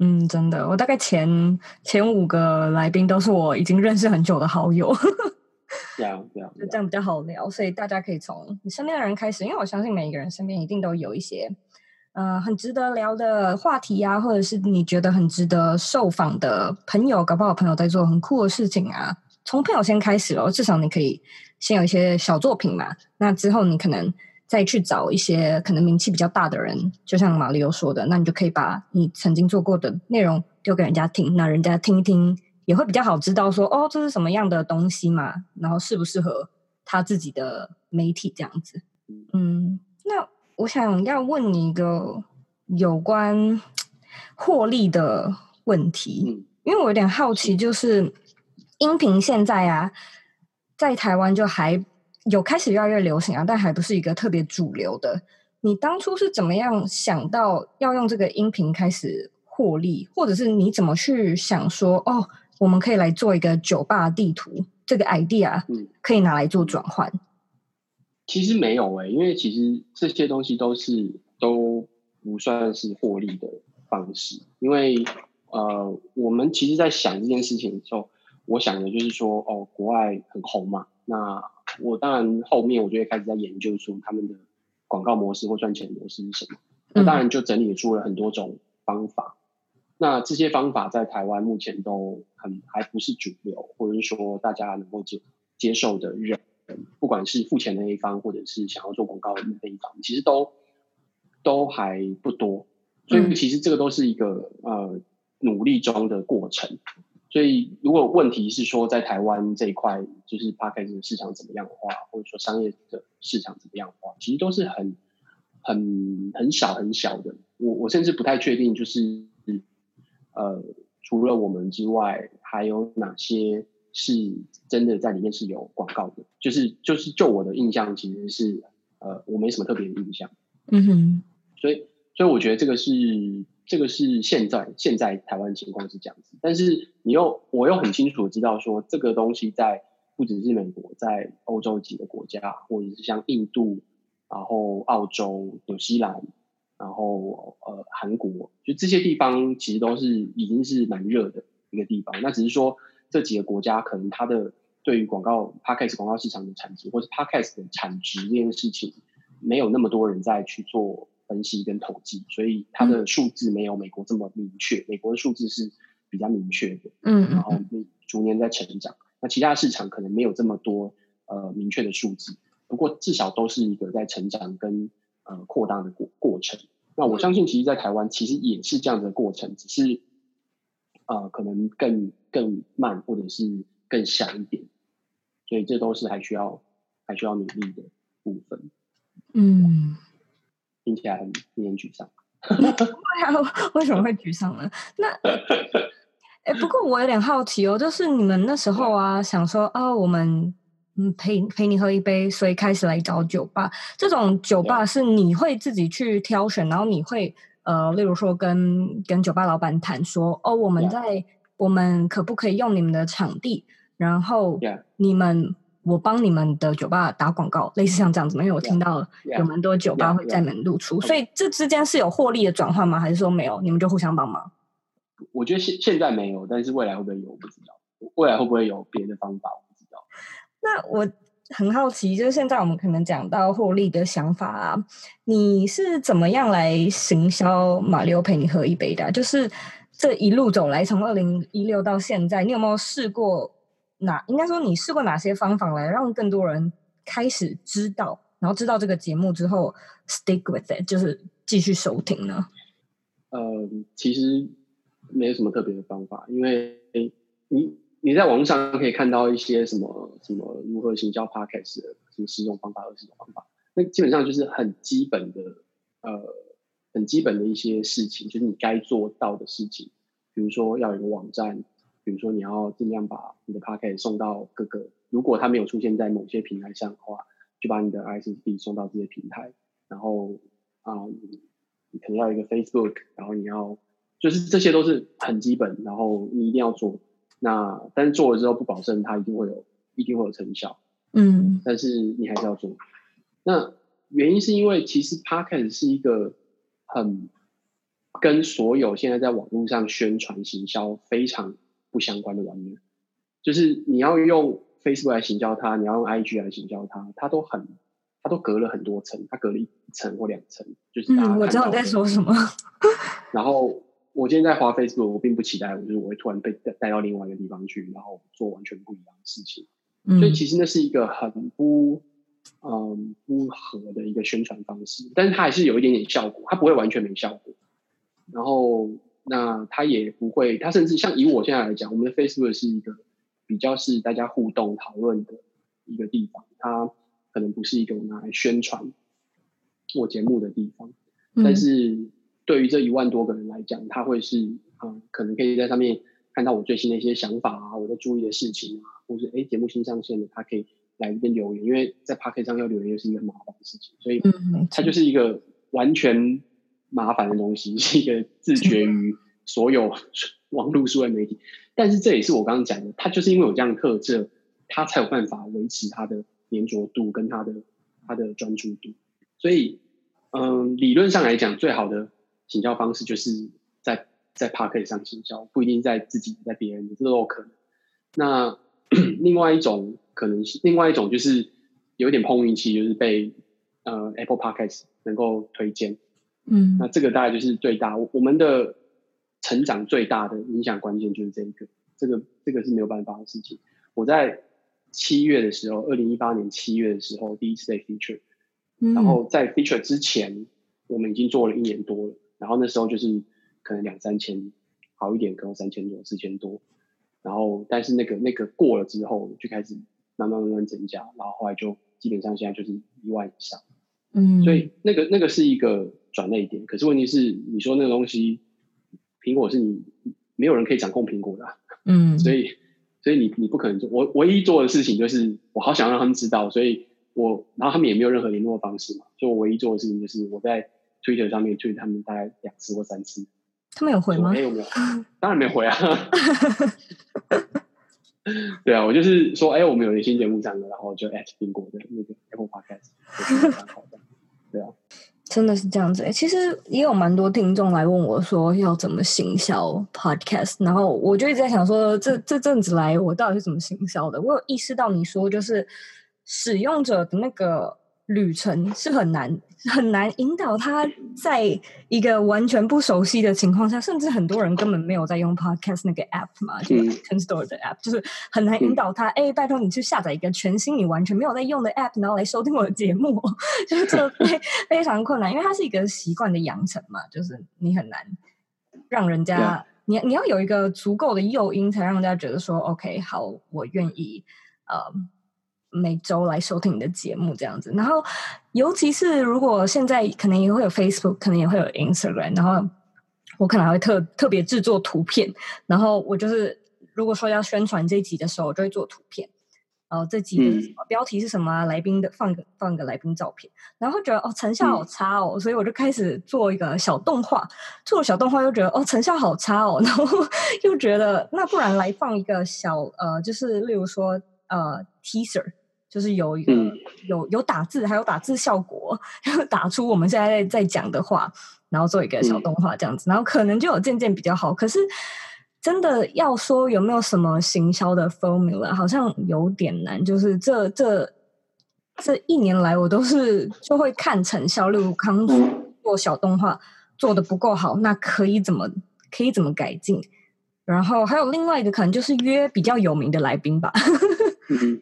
嗯，真的，我大概前前五个来宾都是我已经认识很久的好友。这样这样，就这样比较好聊，所以大家可以从你身边的人开始，因为我相信每一个人身边一定都有一些，呃，很值得聊的话题啊，或者是你觉得很值得受访的朋友，搞不好朋友在做很酷的事情啊。从朋友先开始哦，至少你可以先有一些小作品嘛。那之后你可能再去找一些可能名气比较大的人，就像马里欧说的，那你就可以把你曾经做过的内容丢给人家听，那人家听一听。也会比较好知道说哦，这是什么样的东西嘛，然后适不适合他自己的媒体这样子。嗯，那我想要问你一个有关 [TSK] 获利的问题，因为我有点好奇，就是音频现在啊，在台湾就还有开始越来越流行啊，但还不是一个特别主流的。你当初是怎么样想到要用这个音频开始获利，或者是你怎么去想说哦？我们可以来做一个酒吧地图，这个 idea 可以拿来做转换。嗯、其实没有诶、欸，因为其实这些东西都是都不算是获利的方式。因为呃，我们其实，在想这件事情的时候，我想的就是说，哦，国外很红嘛，那我当然后面我就会开始在研究出他们的广告模式或赚钱模式是什么。那当然就整理出了很多种方法。那这些方法在台湾目前都很还不是主流，或者是说大家能够接接受的人，不管是付钱的那一方，或者是想要做广告的那一方，其实都都还不多。所以其实这个都是一个呃努力中的过程。所以如果问题是说在台湾这一块，就是 Podcast 的市场怎么样的话，或者说商业的市场怎么样的话，其实都是很很很小很小的。我我甚至不太确定，就是。呃，除了我们之外，还有哪些是真的在里面是有广告的？就是就是就我的印象，其实是呃，我没什么特别的印象。嗯哼，所以所以我觉得这个是这个是现在现在台湾情况是这样子，但是你又我又很清楚知道说，这个东西在不只是美国，在欧洲几个国家，或者是像印度，然后澳洲、纽西兰。然后呃，韩国就这些地方其实都是已经是蛮热的一个地方。那只是说这几个国家可能它的对于广告 Podcast 广告市场的产值，或是 Podcast 的产值这件事情，没有那么多人在去做分析跟统计，所以它的数字没有美国这么明确。美国的数字是比较明确的，嗯，然后逐年在成长。那其他市场可能没有这么多呃明确的数字，不过至少都是一个在成长跟。呃，扩大的过过程，那我相信，其实，在台湾其实也是这样的过程，只是呃，可能更更慢，或者是更小一点，所以这都是还需要还需要努力的部分。嗯，听起来很令人沮丧。[LAUGHS] 为什么会沮丧呢？[LAUGHS] 那，哎，不过我有点好奇哦，就是你们那时候啊，想说啊、哦，我们。嗯，陪陪你喝一杯，所以开始来找酒吧。这种酒吧是你会自己去挑选，然后你会呃，例如说跟跟酒吧老板谈说，哦，我们在我们可不可以用你们的场地？然后你们我帮你们的酒吧打广告，类似像这样子吗？因为我听到有蛮多酒吧会在门露出，所以这之间是有获利的转换吗？还是说没有？你们就互相帮忙？我觉得现现在没有，但是未来会不会有？我不知道。未来会不会有别的方法？我不知道那我很好奇，就是现在我们可能讲到获利的想法啊，你是怎么样来行销马力欧陪你喝一杯的啊？就是这一路走来，从二零一六到现在，你有没有试过哪？应该说你试过哪些方法来让更多人开始知道，然后知道这个节目之后，stick with it，就是继续收听呢？呃，其实没有什么特别的方法，因为你。你在网上可以看到一些什么什么如何行销 Podcast 的什么十种方法、二十种方法，那基本上就是很基本的呃很基本的一些事情，就是你该做到的事情。比如说要有一个网站，比如说你要尽量把你的 Podcast 送到各个，如果它没有出现在某些平台上的话，就把你的 RSS 送到这些平台。然后啊、嗯，你可能要一个 Facebook，然后你要就是这些都是很基本，然后你一定要做。那但是做了之后不保证它一定会有，一定会有成效。嗯，但是你还是要做。那原因是因为其实 pocket 是一个很跟所有现在在网络上宣传行销非常不相关的玩意儿，就是你要用 Facebook 来行销它，你要用 IG 来行销它，它都很，它都隔了很多层，它隔了一层或两层，就是嗯、我知道你在说什么。然后我今天在滑 Facebook，我并不期待，就是我会突然被带带到另外一个地方去，然后做完全不一样的事情。嗯、所以其实那是一个很不嗯不合的一个宣传方式，但是它还是有一点点效果，它不会完全没效果。然后那他也不会，他甚至像以我现在来讲，我们的 Facebook 是一个比较是大家互动讨论的一个地方，它可能不是一个拿来宣传我节目的地方。嗯、但是对于这一万多个人来讲，他会是嗯，可能可以在上面看到我最新的一些想法啊，我在注意的事情啊。或是哎，节目新上线的，他可以来这边留言，因为在 Podcast 上要留言又是一个很麻烦的事情，所以它就是一个完全麻烦的东西，[LAUGHS] 是一个自绝于所有网络数位媒体。但是这也是我刚刚讲的，它就是因为有这样的特质，它才有办法维持它的黏着度跟它的它的专注度。所以，嗯，理论上来讲，最好的请教方式就是在在 Parkes 上请教，不一定在自己，在别人的，这都有可能。那 [CLEARS THROAT] 另外一种可能性，另外一种就是有点碰运气，就是被呃 Apple Podcast 能够推荐，嗯，那这个大概就是最大，我们的成长最大的影响关键就是这一个，这个这个是没有办法的事情。我在七月的时候，二零一八年七月的时候第一次在 feature，嗯，然后在 feature 之前，我们已经做了一年多了，然后那时候就是可能两三千，好一点可能三千多、四千多。然后，但是那个那个过了之后，就开始慢慢慢慢增加，然后后来就基本上现在就是一万以上，嗯，所以那个那个是一个转捩点。可是问题是，你说那个东西，苹果是你没有人可以掌控苹果的，[LAUGHS] 嗯，所以所以你你不可能做。我唯一做的事情就是，我好想让他们知道，所以我然后他们也没有任何联络方式嘛，所以我唯一做的事情就是我在 Twitter 上面推他们大概两次或三次。他们有回吗？没有没有，[LAUGHS] 当然没回啊。[LAUGHS] 对啊，我就是说，哎、欸，我们有一个新节目上了，然后就 at 苹果的那个 Apple Podcast，对啊，真的是这样子。其实也有蛮多听众来问我说要怎么行销 Podcast，然后我就一直在想说，这这阵子来我到底是怎么行销的？我有意识到你说就是使用者的那个。旅程是很难很难引导他，在一个完全不熟悉的情况下，甚至很多人根本没有在用 Podcast 那个 App 嘛，就是 iTunes 的 App，就是很难引导他。哎、嗯欸，拜托你去下载一个全新你完全没有在用的 App，然后来收听我的节目，就是这非非常困难，因为它是一个习惯的养成嘛，就是你很难让人家，你你要有一个足够的诱因，才让人家觉得说，OK，好，我愿意，呃。每周来收听你的节目这样子，然后尤其是如果现在可能也会有 Facebook，可能也会有 Instagram，然后我可能还会特特别制作图片，然后我就是如果说要宣传这一集的时候，我就会做图片，然后这集的什么标题是什么啊，来宾的放个放个来宾照片，然后觉得哦成效好差哦，所以我就开始做一个小动画，做了小动画又觉得哦成效好差哦，[LAUGHS] 然后又觉得那不然来放一个小呃，就是例如说呃 teaser。就是有一个、嗯、有有打字，还有打字效果，[LAUGHS] 然后打出我们现在在在讲的话，然后做一个小动画这样子，嗯、然后可能就有渐渐比较好。可是真的要说有没有什么行销的 formula，好像有点难。就是这这这一年来，我都是就会看成效。例如康做小动画做的不够好，那可以怎么可以怎么改进？然后还有另外一个可能就是约比较有名的来宾吧。[LAUGHS] 嗯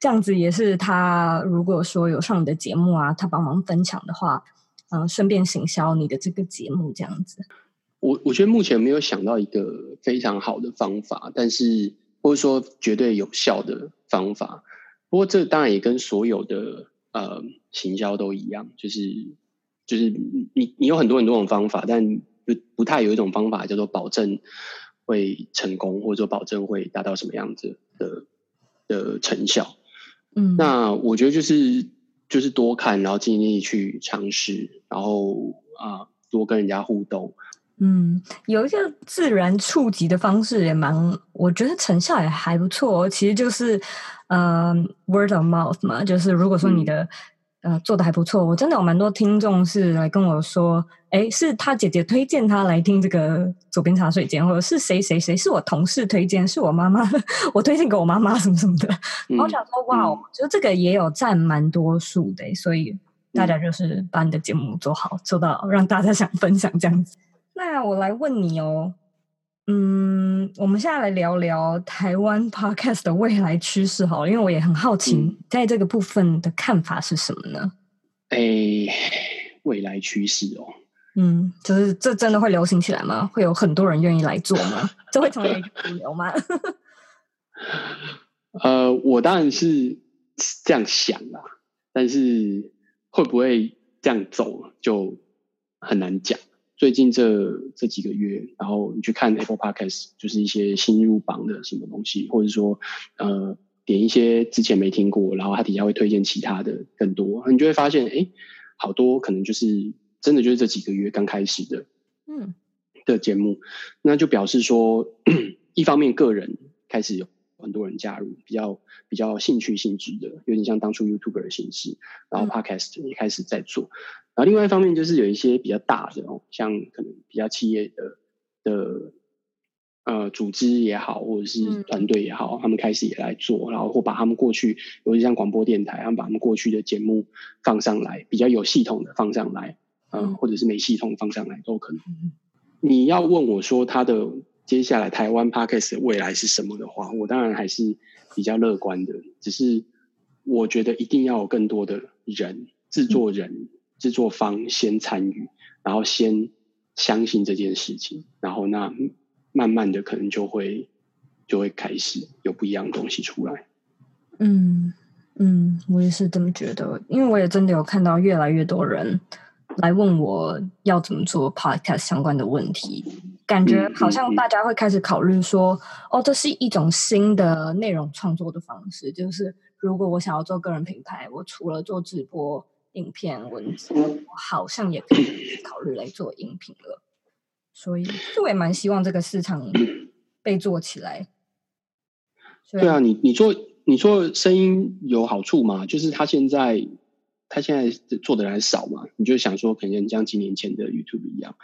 这样子也是他，如果说有上你的节目啊，他帮忙分享的话，嗯、顺便行销你的这个节目，这样子。我我觉得目前没有想到一个非常好的方法，但是或者说绝对有效的方法。不过这当然也跟所有的呃行销都一样，就是就是你你有很多很多种方法，但不不太有一种方法叫做保证会成功，或者说保证会达到什么样子的的成效。嗯，那我觉得就是就是多看，然后尽力去尝试，然后啊、呃、多跟人家互动。嗯，有一个自然触及的方式也蛮，我觉得成效也还不错。其实就是呃 word of mouth 嘛，就是如果说你的呃做的还不错。我真的有蛮多听众是来跟我说，哎，是他姐姐推荐他来听这个佐编茶水间，或者是谁谁谁是我同事推荐，是我妈妈 [LAUGHS] 我推荐给我妈妈什么什么的。然后我想说，哇，我觉得这个也有占蛮多数的，所以大家就是把你的节目做好，做到让大家想分享这样子。那我来问你哦。嗯，我们现在来聊聊台湾 [LAUGHS] Podcast 的未来趋势好了，因为我也很好奇，嗯、在这个部分的看法是什么呢？哎，未来趋势哦，嗯，就是这真的会流行起来吗？会有很多人愿意来做吗？[LAUGHS] 这会成为一个主流吗？[LAUGHS] 呃，我当然是这样想啦，但是会不会这样走就很难讲。最近这这几个月，然后你去看 Apple Podcast，就是一些新入榜的什么东西，或者说呃点一些之前没听过，然后它底下会推荐其他的更多，你就会发现，哎，好多可能就是真的就是这几个月刚开始的，嗯，的节目，那就表示说，[CLEARS THROAT] 一方面个人开始有很多人加入，比较比较兴趣性质的，有点像当初 YouTuber 的形式，然后 Podcast 也开始在做。然后另外一方面就是有一些比较大的哦，像可能比较企业的的呃组织也好，或者是团队也好，他们开始也来做，然后或把他们过去，尤其像广播电台，他们把他们过去的节目放上来，比较有系统的放上来，嗯，或者是没系统放上来都可能。你要问我说他的接下来台湾 Podcast 的未来是什么的话，我当然还是比较乐观的，只是我觉得一定要有更多的人制作人。制作方先参与，然后先相信这件事情，然后那慢慢的可能就会就会开始有不一样的东西出来。嗯嗯，我也是这么觉得，因为我也真的有看到越来越多人来问我要怎么做 podcast 相关的问题，感觉好像大家会开始考虑说，哦，这是一种新的内容创作的方式，就是如果我想要做个人品牌，我除了做直播。影片文字，我好像也可以考虑来做音频了，所以我也蛮希望这个市场被做起来。对啊，你你做你做声音有好处吗？就是他现在他现在做的人还少嘛？你就想说，可能像几年前的 YouTube 一样，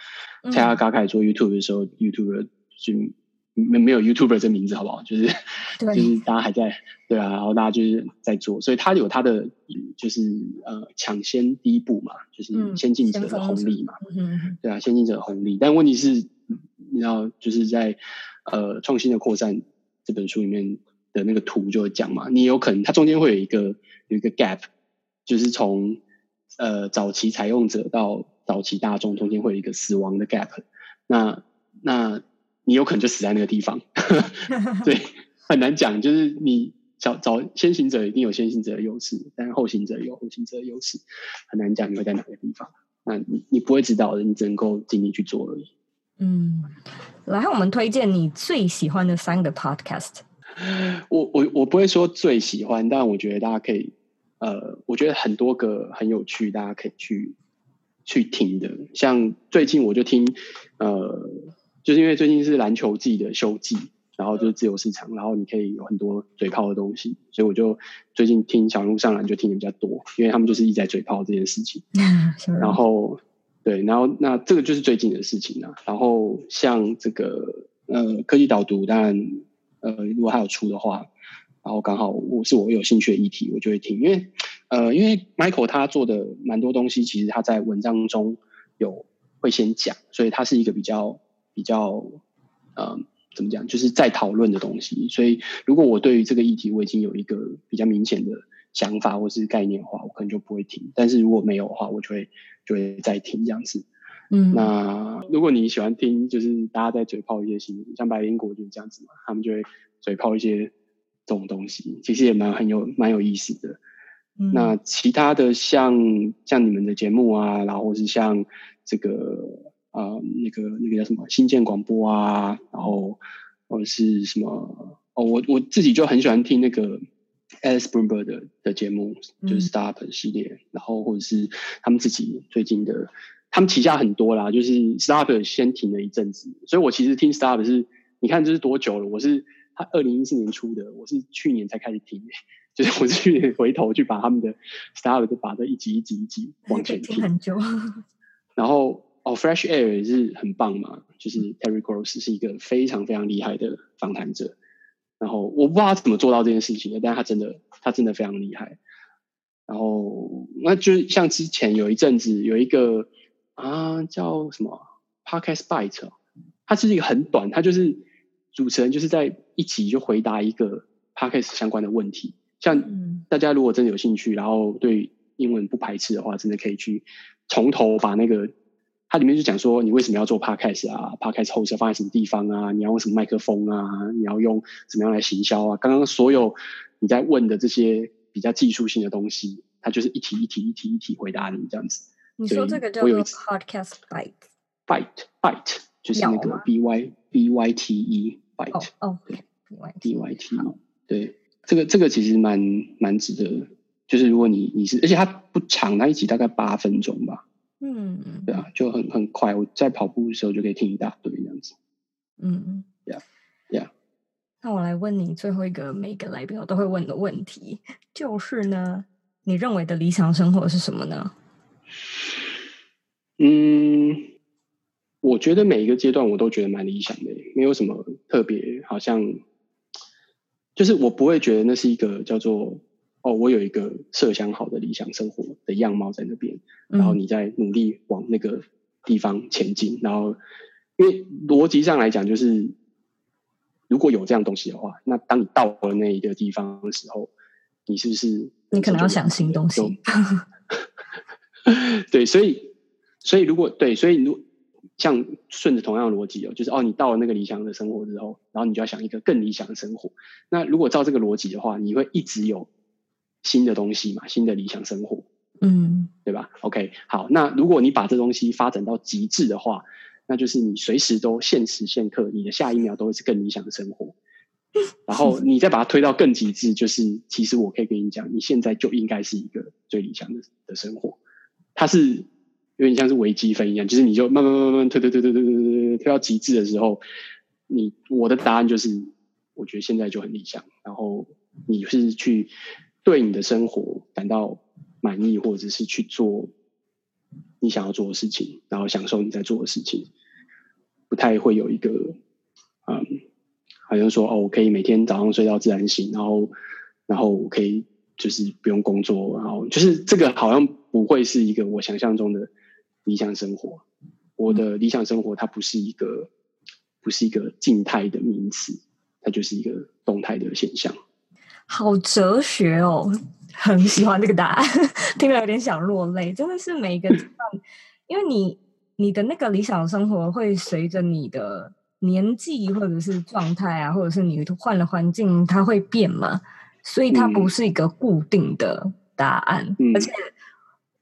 蔡阿嘎开始做 YouTube 的时候，YouTube 就。没没有 YouTuber 这名字好不好？就是 [LAUGHS] 就是大家还在对啊，然后大家就是在做，所以他有他的就是呃抢先第一步嘛，就是先进者的红利嘛，嗯，对啊，先进者的红利。但问题是，你知道就是在呃创新的扩散这本书里面的那个图就会讲嘛，你有可能它中间会有一个有一个 gap，就是从呃早期采用者到早期大众中间会有一个死亡的 gap，那那。你有可能就死在那个地方，[LAUGHS] [LAUGHS] 对很难讲。就是你早早先行者一定有先行者的优势，但是后行者有后行者的优势，很难讲你会在哪个地方。那你你不会知道的，你只能够尽力去做而已。嗯，来，我们推荐你最喜欢的三个 podcast。我我我不会说最喜欢，但我觉得大家可以，呃，我觉得很多个很有趣，大家可以去去听的。像最近我就听，呃。就是因为最近是篮球季的休季，然后就是自由市场，然后你可以有很多嘴炮的东西，所以我就最近听小鹿上篮就听的比较多，因为他们就是一直在嘴炮这件事情。[LAUGHS] 然后对，然后那这个就是最近的事情了。然后像这个呃科技导读，当然呃如果还有出的话，然后刚好我是我有兴趣的议题，我就会听，因为呃因为 Michael 他做的蛮多东西，其实他在文章中有会先讲，所以他是一个比较。比较，呃，怎么讲，就是在讨论的东西。所以，如果我对于这个议题我已经有一个比较明显的想法或是概念的话，我可能就不会听。但是如果没有的话，我就会就会再听这样子。嗯，那如果你喜欢听，就是大家在嘴炮一些新闻，像白灵国就是这样子嘛，他们就会嘴炮一些这种东西，其实也蛮很有蛮有意思的。嗯，那其他的像像你们的节目啊，然后是像这个。啊、呃，那个那个叫什么新建广播啊，然后或者是什么哦，我我自己就很喜欢听那个 Alex Blumberg 的的节目，就是 Startup 系列，嗯、然后或者是他们自己最近的，他们旗下很多啦，就是 Startup 先停了一阵子，所以我其实听 Startup 是，你看这是多久了？我是他二零一四年出的，我是去年才开始听，就是我去年回头去把他们的 style 都把这一集一集一集往前听很久。然后哦，Fresh Air 也是很棒嘛，就是 Terry Gross 是一个非常非常厉害的访谈者。然后我不知道他怎么做到这件事情的，但是他真的他真的非常厉害。然后那就像之前有一阵子有一个啊叫什么 Podcast Bite，它是一个很短，它就是主持人就是在一集就回答一个 Podcast 相关的问题。像大家如果真的有兴趣，然后对英文不排斥的话，真的可以去从头把那个。它里面就讲说，你为什么要做 podcast 啊？podcast host 放在什么地方啊？你要用什么麦克风啊？你要用怎么样来行销啊？刚刚所有你在问的这些比较技术性的东西，它就是一题一题一题一题回答你这样子。你说这个叫做 podcast bite，bite bite 就是那个 b y b y t e bite，b y t e 对，这个这个其实蛮蛮值得，就是如果你你是，而且它不长，它一集大概八分钟吧。嗯，对啊，就很很快。我在跑步的时候就可以听一大堆这样子。嗯。Yeah, yeah. 那我来问你最后一个每个来宾我都会问的问题，就是呢，你认为的理想生活是什么呢？嗯，我觉得每一个阶段我都觉得蛮理想的，没有什么特别，好像就是我不会觉得那是一个叫做。哦，我有一个设想好的理想生活的样貌在那边，然后你在努力往那个地方前进。嗯、然后，因为逻辑上来讲，就是如果有这样东西的话，那当你到了那一个地方的时候，你是不是你可能要想新东西？[LAUGHS] 对，所以，所以如果对，所以如像顺着同样的逻辑哦，就是哦，你到了那个理想的生活之后，然后你就要想一个更理想的生活。那如果照这个逻辑的话，你会一直有。新的东西嘛，新的理想生活，嗯，对吧？OK，好，那如果你把这东西发展到极致的话，那就是你随时都现时现刻，你的下一秒都会是更理想的生活。[LAUGHS] 然后你再把它推到更极致，就是其实我可以跟你讲，你现在就应该是一个最理想的的生活。它是有点像是微积分一样，就是你就慢慢慢慢推推推推推推推推到极致的时候，你我的答案就是，我觉得现在就很理想。然后你是去。对你的生活感到满意，或者是去做你想要做的事情，然后享受你在做的事情，不太会有一个嗯，好像说哦，我可以每天早上睡到自然醒，然后然后我可以就是不用工作，然后就是这个好像不会是一个我想象中的理想生活。我的理想生活它不是一个不是一个静态的名词，它就是一个动态的现象。好哲学哦，很喜欢这个答案，[LAUGHS] 听了有点想落泪。真的是每一个阶段，因为你你的那个理想生活会随着你的年纪或者是状态啊，或者是你换了环境，它会变嘛，所以它不是一个固定的答案。嗯、而且，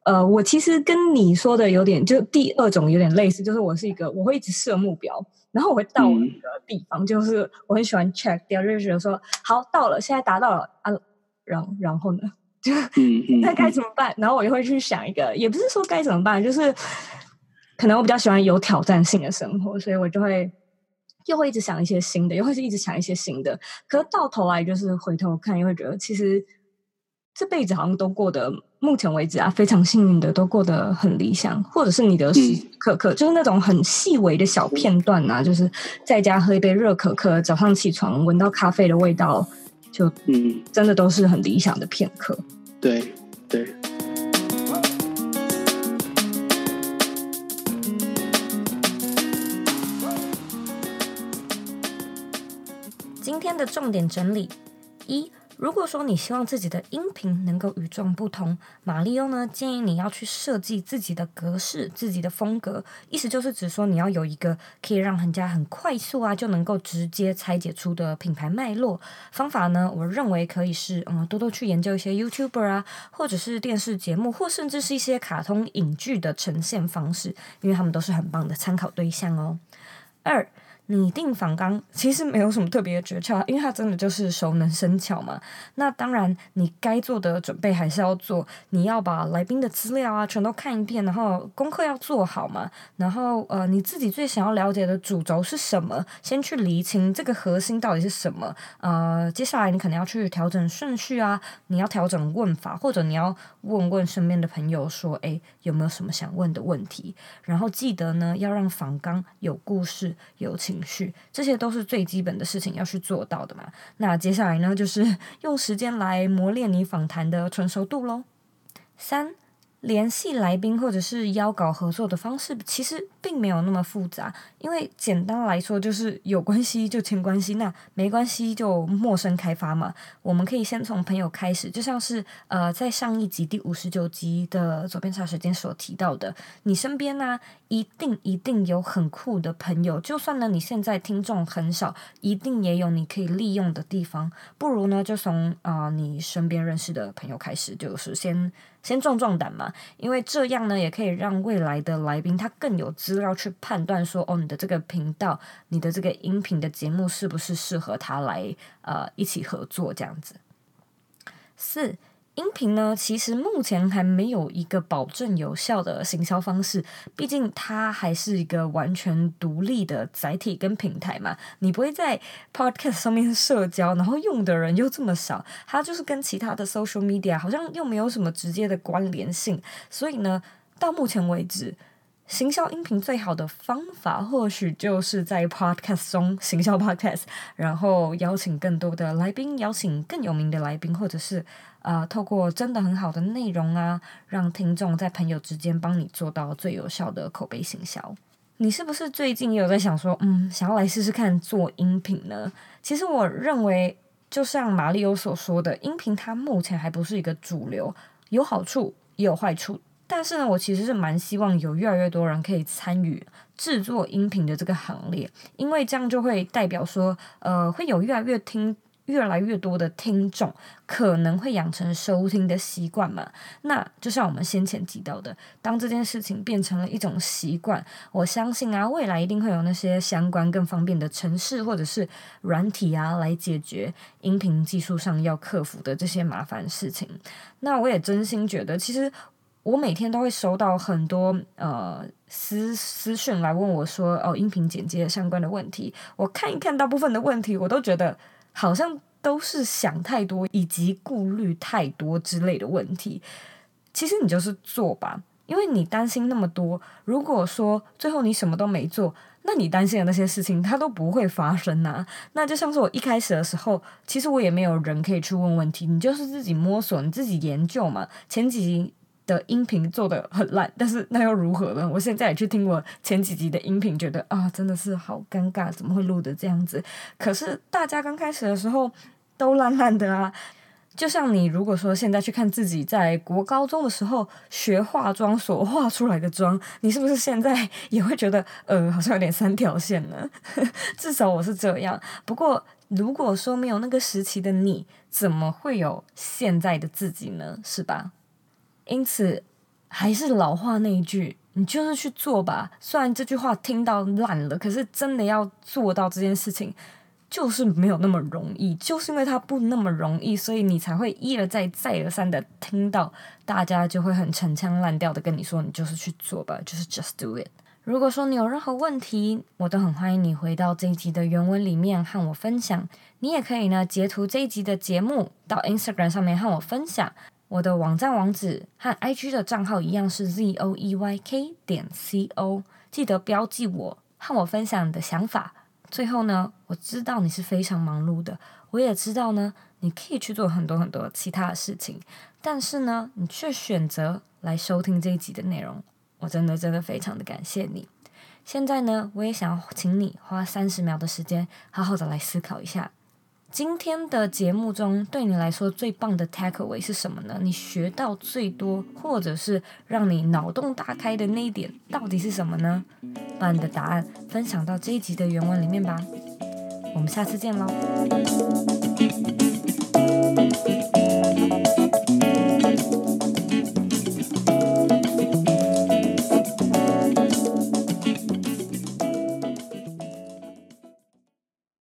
呃，我其实跟你说的有点，就第二种有点类似，就是我是一个我会一直设目标。然后我会到一个地方，嗯、就是我很喜欢 check 掉，就是觉得说好到了，现在达到了啊，然然后呢，就 [LAUGHS] 那该怎么办？然后我就会去想一个，也不是说该怎么办，就是可能我比较喜欢有挑战性的生活，所以我就会又会一直想一些新的，又会是一直想一些新的。可是到头来就是回头看，又会觉得其实。这辈子好像都过得，目前为止啊，非常幸运的都过得很理想，或者是你的时时刻刻，就是那种很细微的小片段啊，就是在家喝一杯热可可，早上起床闻到咖啡的味道，就嗯，真的都是很理想的片刻。对对。今天的重点整理一。如果说你希望自己的音频能够与众不同，马力欧呢，建议你要去设计自己的格式、自己的风格，意思就是指说你要有一个可以让人家很快速啊就能够直接拆解出的品牌脉络。方法呢，我认为可以是嗯，多多去研究一些 YouTuber 啊，或者是电视节目，或甚至是一些卡通影剧的呈现方式，因为他们都是很棒的参考对象哦。二。拟定访纲其实没有什么特别的诀窍，因为它真的就是熟能生巧嘛。那当然，你该做的准备还是要做，你要把来宾的资料啊全都看一遍，然后功课要做好嘛。然后呃，你自己最想要了解的主轴是什么？先去厘清这个核心到底是什么。呃，接下来你可能要去调整顺序啊，你要调整问法，或者你要问问身边的朋友说，诶，有没有什么想问的问题？然后记得呢，要让访纲有故事、有情绪，这些都是最基本的事情要去做到的嘛。那接下来呢，就是用时间来磨练你访谈的成熟度喽。三。联系来宾或者是邀稿合作的方式，其实并没有那么复杂，因为简单来说就是有关系就牵关系，那没关系就陌生开发嘛。我们可以先从朋友开始，就像是呃在上一集第五十九集的左边茶时间所提到的，你身边呢、一定一定有很酷的朋友，就算呢你现在听众很少，一定也有你可以利用的地方。不如呢就从啊、你身边认识的朋友开始，就是先。先壮壮胆嘛，因为这样呢，也可以让未来的来宾他更有资料去判断说，哦，你的这个频道，你的这个音频的节目是不是适合他来呃一起合作这样子。四。音频呢，其实目前还没有一个保证有效的行销方式，毕竟它还是一个完全独立的载体跟平台嘛。你不会在 Podcast 上面社交，然后用的人又这么少，它就是跟其他的 social media 好像又没有什么直接的关联性。所以呢，到目前为止，行销音频最好的方法，或许就是在 Podcast 中行销 Podcast，然后邀请更多的来宾，邀请更有名的来宾，或者是。啊、呃，透过真的很好的内容啊，让听众在朋友之间帮你做到最有效的口碑行销。你是不是最近也有在想说，嗯，想要来试试看做音频呢？其实我认为，就像马力欧所说的，音频它目前还不是一个主流，有好处也有坏处。但是呢，我其实是蛮希望有越来越多人可以参与制作音频的这个行列，因为这样就会代表说，呃，会有越来越听。越来越多的听众可能会养成收听的习惯嘛？那就像我们先前提到的，当这件事情变成了一种习惯，我相信啊，未来一定会有那些相关更方便的程式或者是软体啊，来解决音频技术上要克服的这些麻烦事情。那我也真心觉得，其实我每天都会收到很多呃私私讯来问我说，哦，音频剪接相关的问题，我看一看，大部分的问题我都觉得。好像都是想太多以及顾虑太多之类的问题。其实你就是做吧，因为你担心那么多。如果说最后你什么都没做，那你担心的那些事情它都不会发生啊。那就像是我一开始的时候，其实我也没有人可以去问问题，你就是自己摸索，你自己研究嘛。前几。的音频做得很烂，但是那又如何呢？我现在也去听我前几集的音频，觉得啊，真的是好尴尬，怎么会录得这样子？可是大家刚开始的时候都烂烂的啊，就像你如果说现在去看自己在国高中的时候学化妆所画出来的妆，你是不是现在也会觉得呃，好像有点三条线呢？[LAUGHS] 至少我是这样。不过如果说没有那个时期的你，怎么会有现在的自己呢？是吧？因此，还是老话那一句，你就是去做吧。虽然这句话听到烂了，可是真的要做到这件事情，就是没有那么容易。就是因为它不那么容易，所以你才会一而再、再而三的听到大家就会很陈腔滥调的跟你说：“你就是去做吧，就是 just do it。”如果说你有任何问题，我都很欢迎你回到这一集的原文里面和我分享。你也可以呢截图这一集的节目到 Instagram 上面和我分享。我的网站网址和 IG 的账号一样是 zoeyk 点 co，记得标记我，和我分享你的想法。最后呢，我知道你是非常忙碌的，我也知道呢，你可以去做很多很多其他的事情，但是呢，你却选择来收听这一集的内容，我真的真的非常的感谢你。现在呢，我也想要请你花三十秒的时间，好好的来思考一下。今天的节目中，对你来说最棒的 takeaway 是什么呢？你学到最多，或者是让你脑洞大开的那一点，到底是什么呢？把你的答案分享到这一集的原文里面吧。我们下次见喽。